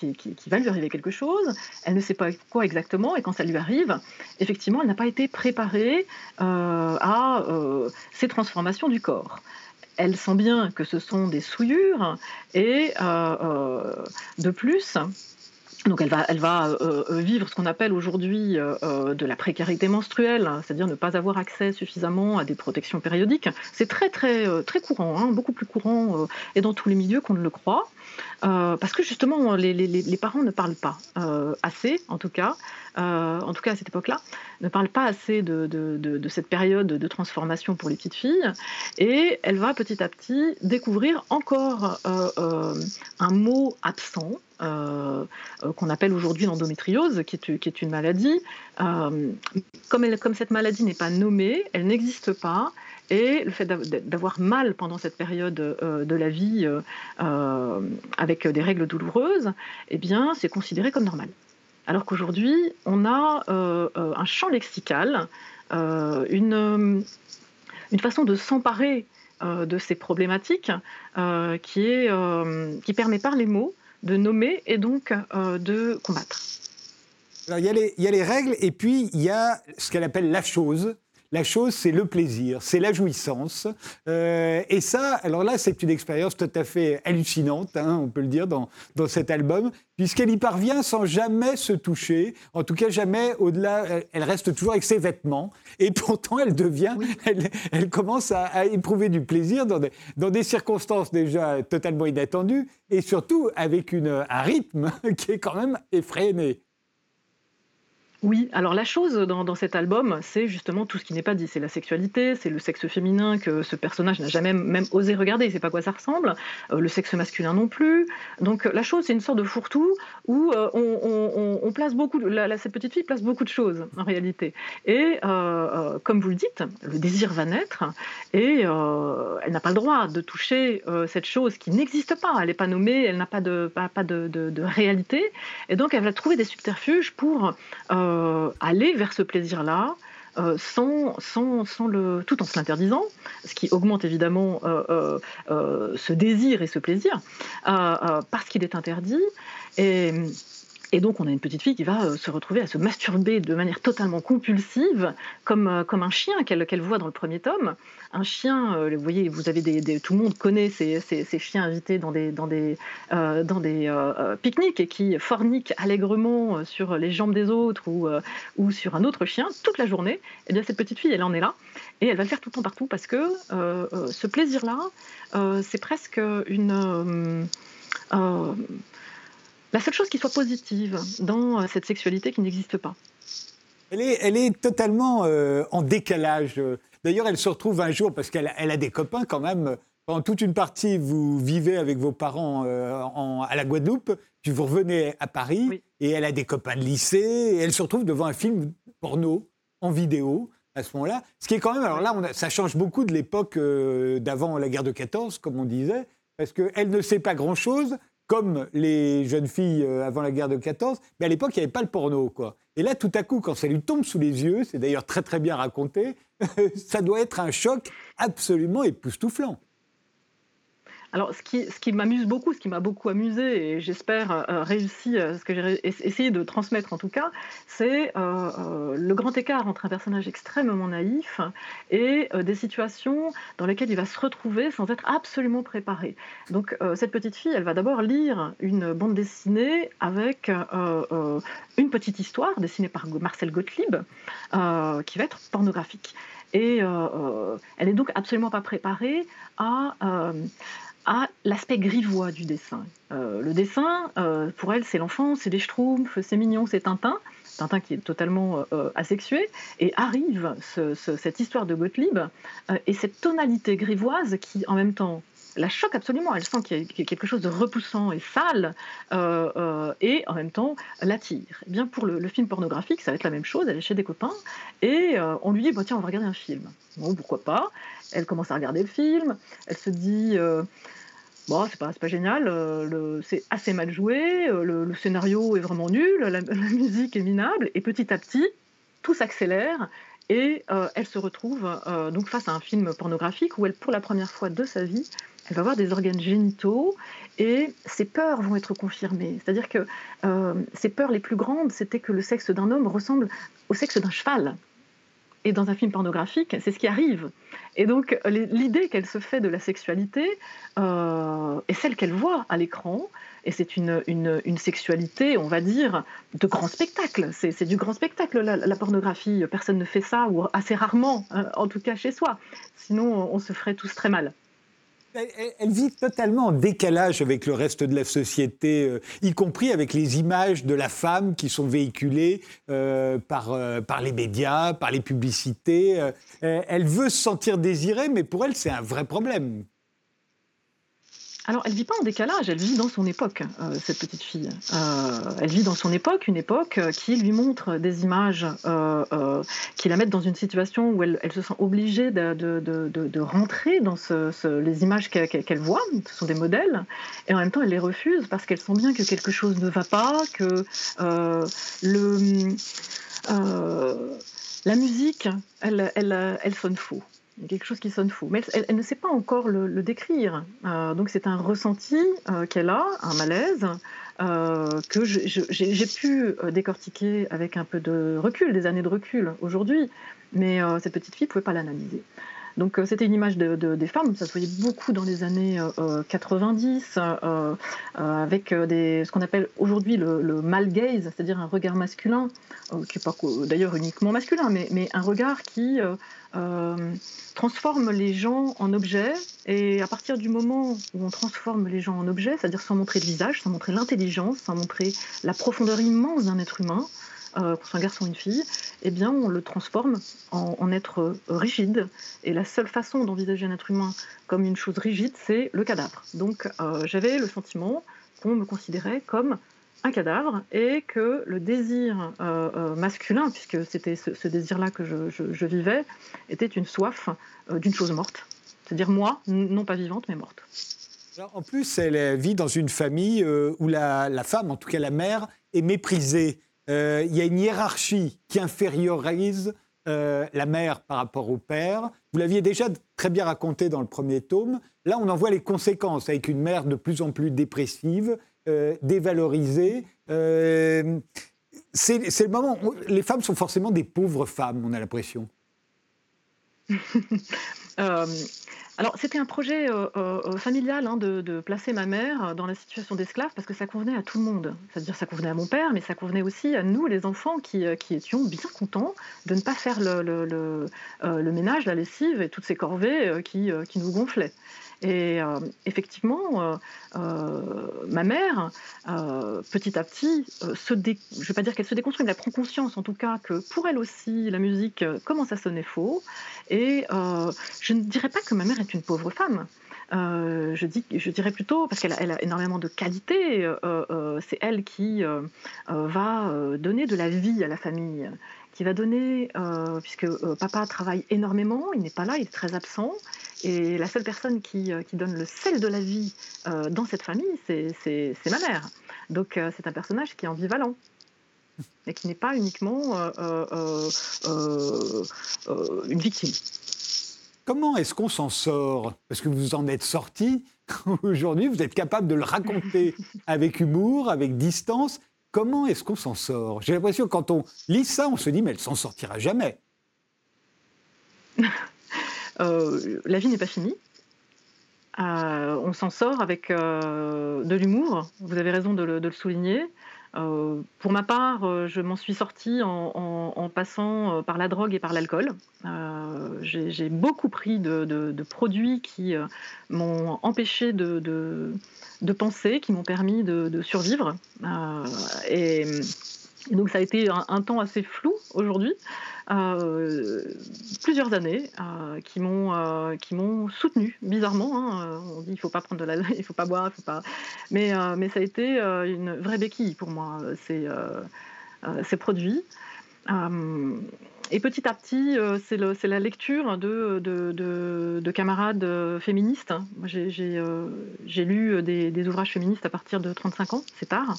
va lui arriver quelque chose, elle ne sait pas quoi exactement, et quand ça lui arrive, effectivement, elle n'a pas été préparée euh, à ces transformations du corps elle sent bien que ce sont des souillures et de plus, donc elle va, euh, euh, vivre ce qu'on appelle aujourd'hui euh, de la précarité menstruelle, c'est-à-dire ne pas avoir accès suffisamment à des protections périodiques. C'est très très très courant, hein, beaucoup plus courant et dans tous les milieux qu'on ne le croit. Euh, parce que justement, les, parents ne parlent pas euh, assez, en tout cas, euh, en tout cas à cette époque-là, ne parlent pas assez de, cette période de transformation pour les petites filles, et elle va petit à petit découvrir encore un mot absent. qu'on appelle aujourd'hui l'endométriose, qui, est une maladie. comme cette maladie n'est pas nommée, elle n'existe pas, et le fait d'avoir mal pendant cette période euh, de la vie euh, euh, avec des règles douloureuses, eh bien, c'est considéré comme normal. Alors qu'aujourd'hui, on a un champ lexical, une, façon de s'emparer de ces problématiques qui, permet par les mots de nommer et donc de combattre. il, y a les, il y a les règles et puis il y a ce qu'elle appelle la chose. La chose, c'est le plaisir, c'est la jouissance. Euh, et ça, alors là, c'est une expérience tout à fait hallucinante, hein, on peut le dire, dans, dans cet album, puisqu'elle y parvient sans jamais se toucher, en tout cas jamais au-delà, elle, reste toujours avec ses vêtements, et pourtant elle devient, elle, commence à, éprouver du plaisir dans des, dans des, circonstances déjà totalement inattendues, et surtout avec une, un rythme qui est quand même effréné. Oui, alors la chose dans, cet album, c'est justement tout ce qui n'est pas dit. C'est la sexualité, c'est le sexe féminin que ce personnage n'a jamais même osé regarder, il sait pas quoi ça ressemble, euh, le sexe masculin non plus. Donc la chose, c'est une sorte de fourre-tout où euh, on, place beaucoup, cette petite fille place beaucoup de choses en réalité. Et euh, comme vous le dites, le désir va naître et elle n'a pas le droit de toucher cette chose qui n'existe pas, elle n'est pas nommée, elle n'a pas, de, pas, de, de, réalité. Et donc elle va trouver des subterfuges pour... Euh, aller vers ce plaisir-là. Euh, sans, sans, le, tout en se l'interdisant, ce qui augmente évidemment euh, ce désir et ce plaisir, parce qu'il est interdit. Et, et donc, on a une petite fille qui va euh, se retrouver à se masturber de manière totalement compulsive, comme, euh, comme un chien qu'elle voit dans le premier tome. Un chien, euh, vous voyez, vous avez des, tout le monde connaît ces, ces, chiens invités dans des, dans des, des pique-niques et qui forniquent allègrement sur les jambes des autres ou, ou sur un autre chien toute la journée. Eh bien, cette petite fille, elle en est là. Et elle va le faire tout le temps partout parce que ce plaisir-là, c'est presque une la seule chose qui soit positive dans euh, cette sexualité qui n'existe pas. Elle est, elle est totalement euh, en décalage. D'ailleurs, elle se retrouve un jour, parce qu'elle elle a des copains quand même. Pendant toute une partie, vous vivez avec vos parents euh, à la Guadeloupe, puis vous revenez à Paris, et elle a des copains de lycée, et elle se retrouve devant un film porno en vidéo à ce moment-là. Ce qui est quand même, alors là, ça change beaucoup de l'époque d'avant la guerre de 14, comme on disait, parce qu'elle ne sait pas grand-chose, comme les jeunes filles euh, avant la guerre de 14, mais à l'époque, il n'y avait pas le porno. Quoi. Et là, tout à coup, quand ça lui tombe sous les yeux, c'est d'ailleurs très très bien raconté, ça doit être un choc absolument époustouflant. Alors, ce qui, m'amuse beaucoup, ce qui m'a beaucoup amusé, et j'espère euh, réussi, euh, ce que j'ai essayé de transmettre en tout cas, c'est euh, le grand écart entre un personnage extrêmement naïf et des situations dans lesquelles il va se retrouver sans être absolument préparé. Donc, cette petite fille, elle va d'abord lire une bande dessinée avec une petite histoire dessinée par Marcel Gottlieb, qui va être pornographique. Et elle n'est donc absolument pas préparée à à l'aspect grivois du dessin. Euh, le dessin, euh, pour elle, c'est l'enfant, c'est des schtroumpfs, c'est mignon, c'est Tintin. Tintin qui est totalement euh, asexué, et arrive cette histoire de Gottlieb et cette tonalité grivoise qui, en même temps, la choque absolument. Elle sent qu'il y, a quelque chose de repoussant et sale, et en même temps l'attire. Eh bien pour le, film pornographique, ça va être la même chose. Elle est chez des copains et on lui dit tiens, on va regarder un film. Bon, pourquoi pas? Elle commence à regarder le film. Elle se dit Bon, c'est pas, pas génial, c'est assez mal joué, le, scénario est vraiment nul, la, musique est minable, et petit à petit, tout s'accélère et elle se retrouve donc face à un film pornographique où elle, pour la première fois de sa vie, elle va avoir des organes génitaux et ses peurs vont être confirmées. C'est-à-dire que ses peurs les plus grandes, c'était que le sexe d'un homme ressemble au sexe d'un cheval. Et dans un film pornographique, c'est ce qui arrive. Et donc, l'idée qu'elle se fait de la sexualité euh, est celle qu'elle voit à l'écran. Et c'est une, une, sexualité, on va dire, de grand spectacle. C'est du grand spectacle, la, pornographie. Personne ne fait ça, ou assez rarement, hein, en tout cas chez soi. Sinon, on se ferait tous très mal. Elle, vit totalement en décalage avec le reste de la société, euh, y compris avec les images de la femme qui sont véhiculées euh, euh, par les médias, par les publicités. elle veut se sentir désirée, mais pour elle, c'est un vrai problème. Alors, elle vit pas en décalage, elle vit dans son époque, euh, cette petite fille. Euh, elle vit dans son époque, une époque euh, qui lui montre des images qui la mettent dans une situation où elle, se sent obligée de, rentrer dans les images qu'elle voit, ce sont des modèles, et en même temps elle les refuse parce qu'elle sent bien que quelque chose ne va pas, que la musique, elle, elle sonne faux. Quelque chose qui sonne faux. Mais elle, ne sait pas encore le, décrire. Euh, donc c'est un ressenti euh, qu'elle a, un malaise, euh, que j'ai pu décortiquer avec un peu de recul, des années de recul aujourd'hui. Mais cette petite fille ne pouvait pas l'analyser. Donc c'était une image de, des femmes, ça se voyait beaucoup dans les années 90, avec des, ce qu'on appelle aujourd'hui le, le mal gaze, c'est-à-dire un regard masculin, qui n'est pas d'ailleurs uniquement masculin, mais, mais, un regard qui euh, transforme les gens en objets. Et à partir du moment où on transforme les gens en objets, c'est-à-dire sans montrer le visage, sans montrer l'intelligence, sans montrer la profondeur immense d'un être humain, euh, qu'on soit un garçon ou une fille, eh bien, on le transforme en, être rigide. Et la seule façon d'envisager un être humain comme une chose rigide, c'est le cadavre. Donc, euh, j'avais le sentiment qu'on me considérait comme un cadavre et que le désir euh, euh, masculin, puisque c'était ce, désir-là que je, vivais, était une soif d'une chose morte. C'est-à-dire moi, non pas vivante, mais morte. en plus, elle vit dans une famille où la, femme, en tout cas la mère, est méprisée. Il y a une hiérarchie qui infériorise la mère par rapport au père. Vous l'aviez déjà très bien raconté dans le premier tome. Là, on en voit les conséquences avec une mère de plus en plus dépressive, euh, dévalorisées. Euh, c'est le moment où les femmes sont forcément des pauvres femmes, on a l'impression. Euh, alors, c'était un projet familial hein, de, placer ma mère dans la situation d'esclave parce que ça convenait à tout le monde. C'est-à-dire, ça convenait à mon père, mais ça convenait aussi à nous, les enfants, qui, étions bien contents de ne pas faire le, ménage, la lessive et toutes ces corvées qui nous gonflaient. Et euh, effectivement, euh, euh, ma mère, petit à petit, je ne vais pas dire qu'elle se déconstruit, mais elle prend conscience en tout cas que pour elle aussi, la musique commence à sonner faux. Et je ne dirais pas que ma mère est une pauvre femme. je dirais plutôt, parce qu'elle a, énormément de qualités, c'est elle qui va donner de la vie à la famille, qui va donner, puisque papa travaille énormément, il n'est pas là, il est très absent, et la seule personne qui, euh, qui, donne le sel de la vie euh, dans cette famille, c'est ma mère. Donc euh, c'est un personnage qui est ambivalent et qui n'est pas uniquement une victime. Comment est-ce qu'on s'en sort? Parce que vous en êtes sorti aujourd'hui, vous êtes capable de le raconter avec humour, avec distance. Comment est-ce qu'on s'en sort? J'ai l'impression que quand on lit ça, on se dit mais elle s'en sortira jamais. Euh, la vie n'est pas finie. Euh, on s'en sort avec euh, de l'humour, vous avez raison de le, souligner. Pour ma part, je m'en suis sortie en, passant par la drogue et par l'alcool. J'ai beaucoup pris de, produits qui m'ont empêché de, penser, qui m'ont permis de, survivre. Donc ça a été un temps assez flou aujourd'hui. Euh, plusieurs années euh, qui m'ont euh, qui m'ont soutenu bizarrement. Hein, on dit il faut pas prendre de la, il faut pas boire, il faut pas. Mais mais ça a été une vraie béquille pour moi ces ces produits. Et petit à petit, c'est la lecture de, de, camarades féministes. J'ai lu des, ouvrages féministes à partir de 35 ans, c'est tard.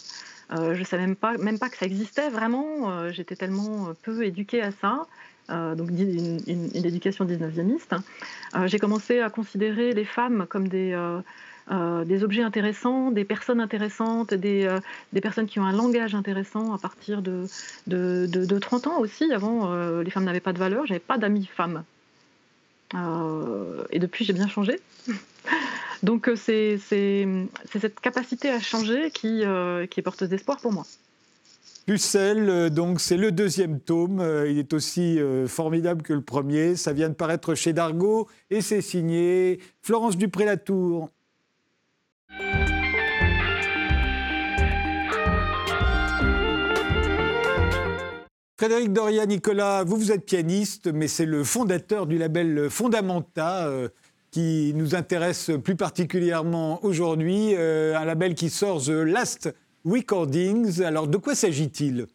je ne savais même pas, que ça existait vraiment. J'étais tellement peu éduquée à ça. donc une, une éducation 19e. J'ai commencé à considérer les femmes comme des, euh, des objets intéressants, des personnes intéressantes, des, euh, des, personnes qui ont un langage intéressant à partir de, 30 ans aussi. Avant, euh, les femmes n'avaient pas de valeur, j'avais pas d'amis femmes. et depuis, j'ai bien changé. Donc c'est cette capacité à changer qui, qui est porteuse d'espoir pour moi. Pucelle, donc c'est le deuxième tome. Il est aussi formidable que le premier. Ça vient de paraître chez Dargaud et c'est signé Florence Dupré-Latour. Frédéric Doria Nicolas, vous, vous êtes pianiste, mais c'est le fondateur du label Fondamenta euh, qui nous intéresse plus particulièrement aujourd'hui. Euh, un label qui sort The Last Recordings. Alors, de quoi s'agit-il?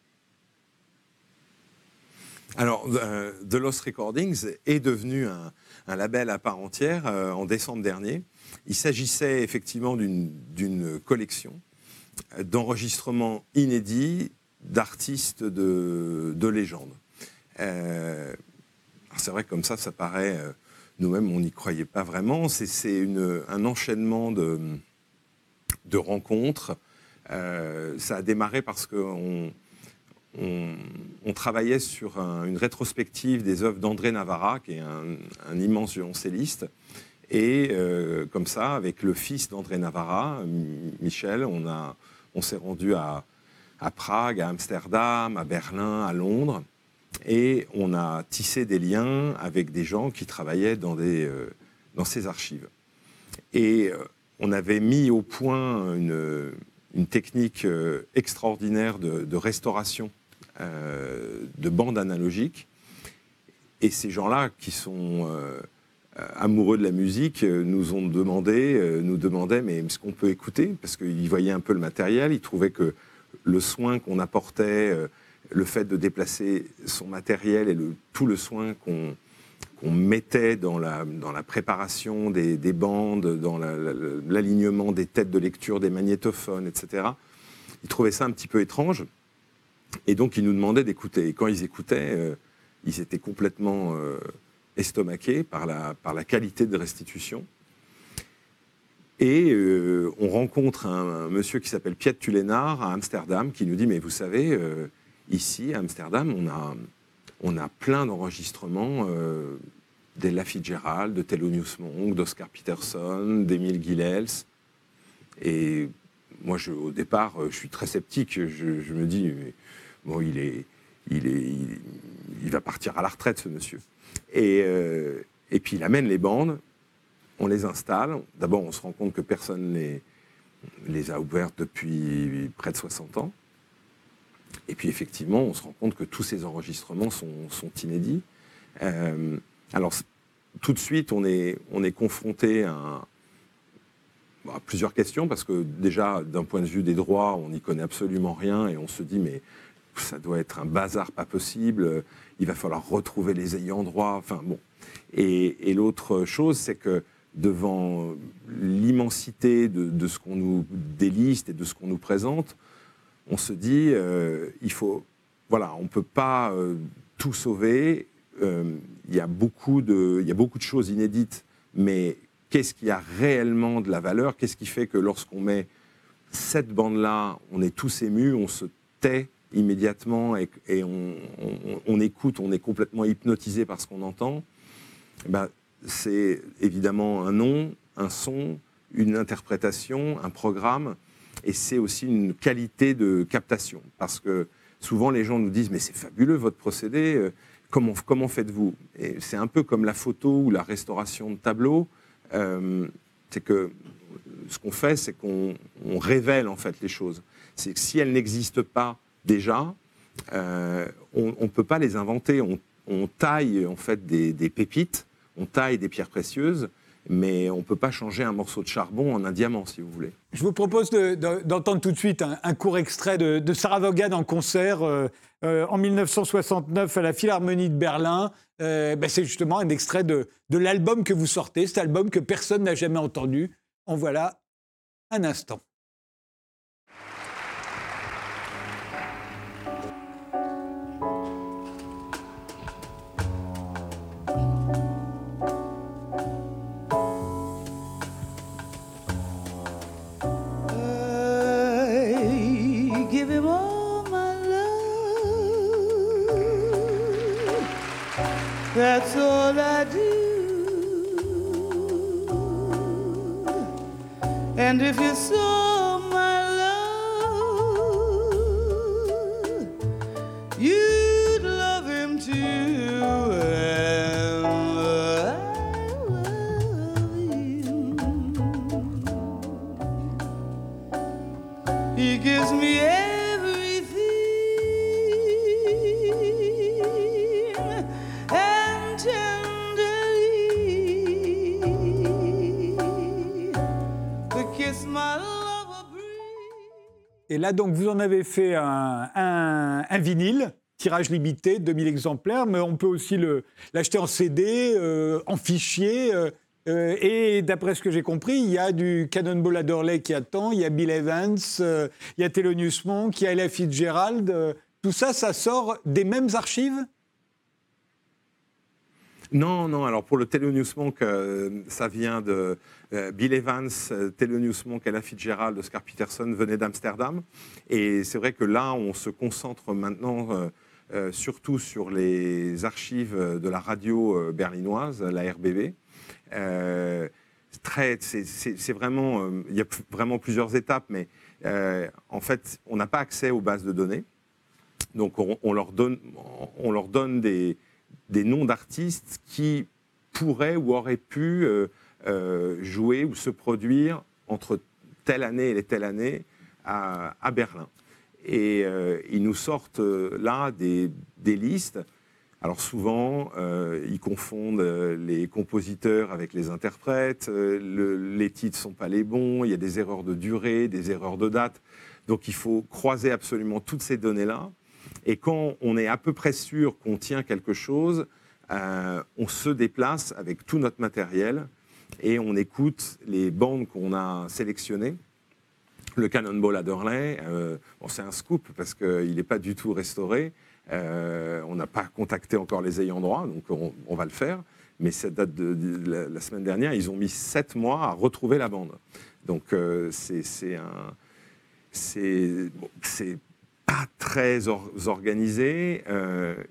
Alors, euh, The Lost Recordings est devenu un, label à part entière en décembre dernier. Il s'agissait effectivement d'une collection d'enregistrements inédits d'artistes de, de, légende. Euh, c'est vrai que comme ça, ça paraît, euh, nous-mêmes, on n'y croyait pas vraiment. C'est un enchaînement de, rencontres. Euh, ça a démarré parce qu'on on, travaillait sur une rétrospective des œuvres d'André Navarra, qui est un immense violoncelliste. Et comme ça, avec le fils d'André Navarra, Michel, on, on s'est rendu à, Prague, à Amsterdam, à Berlin, à Londres. Et on a tissé des liens avec des gens qui travaillaient dans, des, euh, dans ces archives. Et euh, on avait mis au point une, technique euh, extraordinaire de, restauration de bandes analogiques. Et ces gens-là, qui sont amoureux de la musique, nous ont demandé, nous demandaient, mais est-ce qu'on peut écouter? Parce qu'ils voyaient un peu le matériel, ils trouvaient que le soin qu'on apportait, euh, le fait de déplacer son matériel et tout le soin qu'on mettait dans la, préparation des, bandes, dans l'alignement des têtes de lecture des magnétophones, etc. Ils trouvaient ça un petit peu étrange. Et donc, ils nous demandaient d'écouter. Et quand ils écoutaient, euh, ils étaient complètement euh, estomaqués par la qualité de restitution. Et euh, on rencontre un, monsieur qui s'appelle Piet Tulénard à Amsterdam qui nous dit Mais vous savez, euh, ici à Amsterdam, on a, plein d'enregistrements euh, d'Ella Fitzgerald, de Thelonious Monk, d'Oscar Peterson, d'Emile Gilels. Et moi, je, au départ, je suis très sceptique. Je, me dis Bon, il, est, il, est, il, va partir à la retraite, ce monsieur. Et, et puis il amène les bandes on les installe. D'abord, on se rend compte que personne ne les, a ouvertes depuis près de 60 ans. Et puis, effectivement, on se rend compte que tous ces enregistrements sont, inédits. Euh, alors, tout de suite, on est, on est confronté à, plusieurs questions, parce que déjà, d'un point de vue des droits, on n'y connaît absolument rien, et on se dit, mais ça doit être un bazar pas possible, il va falloir retrouver les ayants droit, enfin bon. Et, l'autre chose, c'est que devant l'immensité de, ce qu'on nous déliste et de ce qu'on nous présente, on se dit, euh, il faut, voilà, on ne peut pas euh, tout sauver. Euh, y, il y a beaucoup de choses inédites, mais qu'est-ce qui a réellement de la valeur? Qu'est-ce qui fait que lorsqu'on met cette bande-là, on est tous émus, on se tait immédiatement et, on, écoute, on est complètement hypnotisé par ce qu'on entend ben, c'est évidemment un nom, un son, une interprétation, un programme, et c'est aussi une qualité de captation. Parce que souvent les gens nous disent mais c'est fabuleux votre procédé, euh, comment, comment faites-vous? Et c'est un peu comme la photo ou la restauration de tableaux. Euh, c'est que ce qu'on fait, c'est qu'on révèle en fait les choses. C'est que si elles n'existent pas déjà, euh, on ne peut pas les inventer. On, taille en fait des pépites on taille des pierres précieuses mais on ne peut pas changer un morceau de charbon en un diamant, si vous voulez. Je vous propose d'entendre tout de suite un, court extrait de, Sarah Vaughan en concert euh, euh, en 1969 à la Philharmonie de Berlin. Ben, c'est justement un extrait de l'album que vous sortez, cet album que personne n'a jamais entendu. En voilà un instant. That's all I do. And if you saw Donc, vous en avez fait un, vinyle, tirage limité, 2000 exemplaires, mais on peut aussi l'acheter en CD, euh, en fichier. Euh, euh, et d'après ce que j'ai compris, il y a du Cannonball Adderley qui attend, il y a Bill Evans, il y a Thelonious Monk, il y a Ella Fitzgerald. tout ça, ça sort des mêmes archives? Non, non. Alors pour le Thelonious Monk, ça vient de euh, Bill Evans, euh, Thelonious Monk, Ella Fitzgerald, Oscar Peterson venaient d'Amsterdam. Et c'est vrai que là, on se concentre maintenant euh, surtout sur les archives de la radio berlinoise, la RBB. c'est vraiment, il y a vraiment plusieurs étapes, mais en fait, on n'a pas accès aux bases de données. Donc, on, leur donne, on leur donne des, des noms d'artistes qui pourraient ou auraient pu euh, jouer ou se produire entre telle année et telle année à, Berlin. Et euh, ils nous sortent euh, là des, listes. Alors souvent, ils confondent les compositeurs avec les interprètes, les titres ne sont pas les bons, il y a des erreurs de durée, des erreurs de date. Donc il faut croiser absolument toutes ces données-là. Et quand on est à peu près sûr qu'on tient quelque chose, on se déplace avec tout notre matériel et on écoute les bandes qu'on a sélectionnées. Le Cannonball Adderley, euh, bon, c'est un scoop parce qu'il n'est pas du tout restauré. Euh, on n'a pas contacté encore les ayants droit, donc on, va le faire. Mais ça date de, la, semaine dernière, ils ont mis sept mois à retrouver la bande. Donc euh, c'est un. Pas très organisé.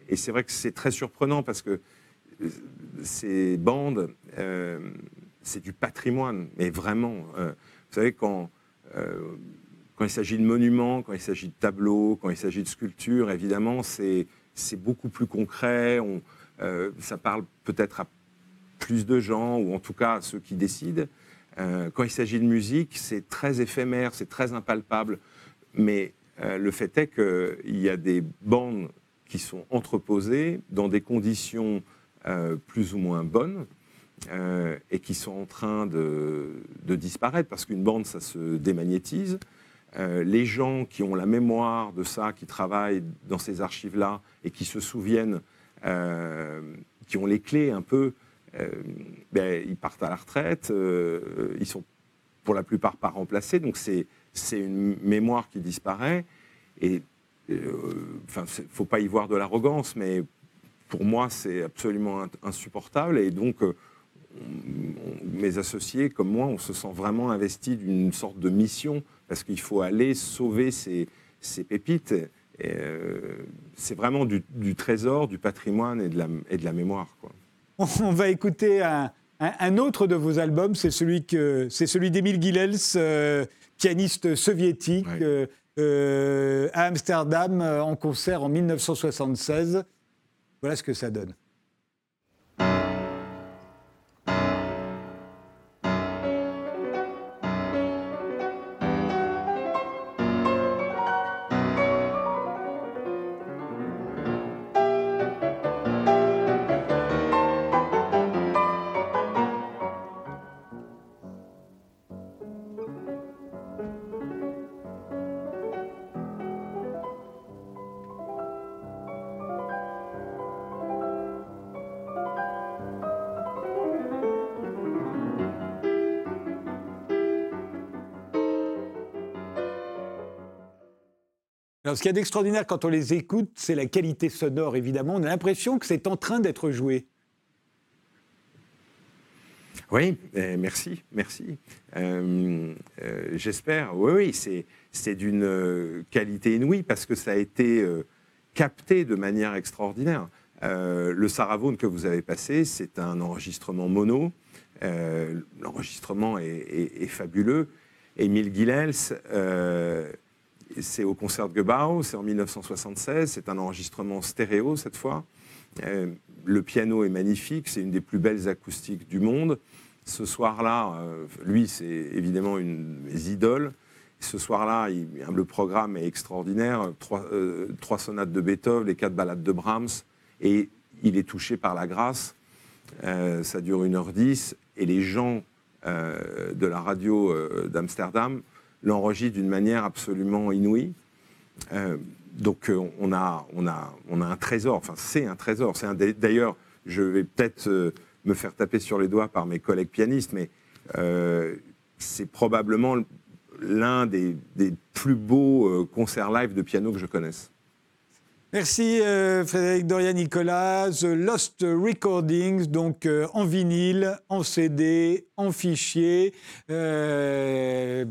et c'est vrai que c'est très surprenant parce que ces bandes c'est du patrimoine, mais vraiment. Euh, vous savez, quand, euh, quand il s'agit de monuments, quand il s'agit de tableaux, quand il s'agit de sculptures, évidemment, c'est beaucoup plus concret. On, euh, ça parle peut-être à plus de gens, ou en tout cas à ceux qui décident. quand il s'agit de musique, c'est très éphémère, c'est très impalpable. Mais le fait est qu'il y a des bandes qui sont entreposées dans des conditions plus ou moins bonnes. Euh, et qui sont en train de, disparaître parce qu'une bande, ça se démagnétise. Euh, les gens qui ont la mémoire de ça, qui travaillent dans ces archives-là et qui se souviennent, euh, qui ont les clés un peu, ben, ils partent à la retraite, ils sont pour la plupart pas remplacés, donc c'est une mémoire qui disparaît. Et enfin, faut pas y voir de l'arrogance, mais pour moi, c'est absolument insupportable. Et donc, mes associés, comme moi, on se sent vraiment investi d'une sorte de mission parce qu'il faut aller sauver ces, pépites. Euh, c'est vraiment du, trésor, du patrimoine et de la, et de la mémoire. On va écouter un, autre de vos albums, c'est celui, que, c'est celui d'Emile Gilels, euh, pianiste soviétique, euh, à Amsterdam en concert en 1976. Voilà ce que ça donne. Ce qu'il y a d'extraordinaire quand on les écoute, c'est la qualité sonore, évidemment. On a l'impression que c'est en train d'être joué. Oui, eh, merci, merci. Euh, euh, j'espère. Oui, oui, c'est d'une euh, qualité inouïe parce que ça a été capté de manière extraordinaire. le Saravone que vous avez passé, c'est un enregistrement mono. L'enregistrement est, fabuleux. Émile Guilels, c'est au concert de Gebau, c'est en 1976, c'est un enregistrement stéréo cette fois. le piano est magnifique, c'est une des plus belles acoustiques du monde. Ce soir-là, euh, lui, c'est évidemment une de mes idoles. Ce soir-là, le programme est extraordinaire. Euh, trois, sonates de Beethoven, les quatre ballades de Brahms, et il est touché par la grâce. Euh, ça dure 1h10, et les gens de la radio d'Amsterdam l'enregistrent d'une manière absolument inouïe. donc on a, on, a, un trésor, enfin c'est un trésor. D'ailleurs, je vais peut-être me faire taper sur les doigts par mes collègues pianistes, mais euh, c'est probablement l'un des, plus beaux euh, concerts live de piano que je connaisse. Merci euh, Frédéric Doria-Nicolas. The Lost Recordings, donc en vinyle, en CD, en fichier. Ben,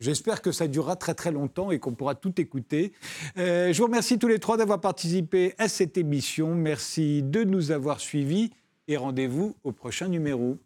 J'espère que ça durera très très longtemps et qu'on pourra tout écouter. je vous remercie tous les trois d'avoir participé à cette émission. Merci de nous avoir suivis et rendez-vous au prochain numéro.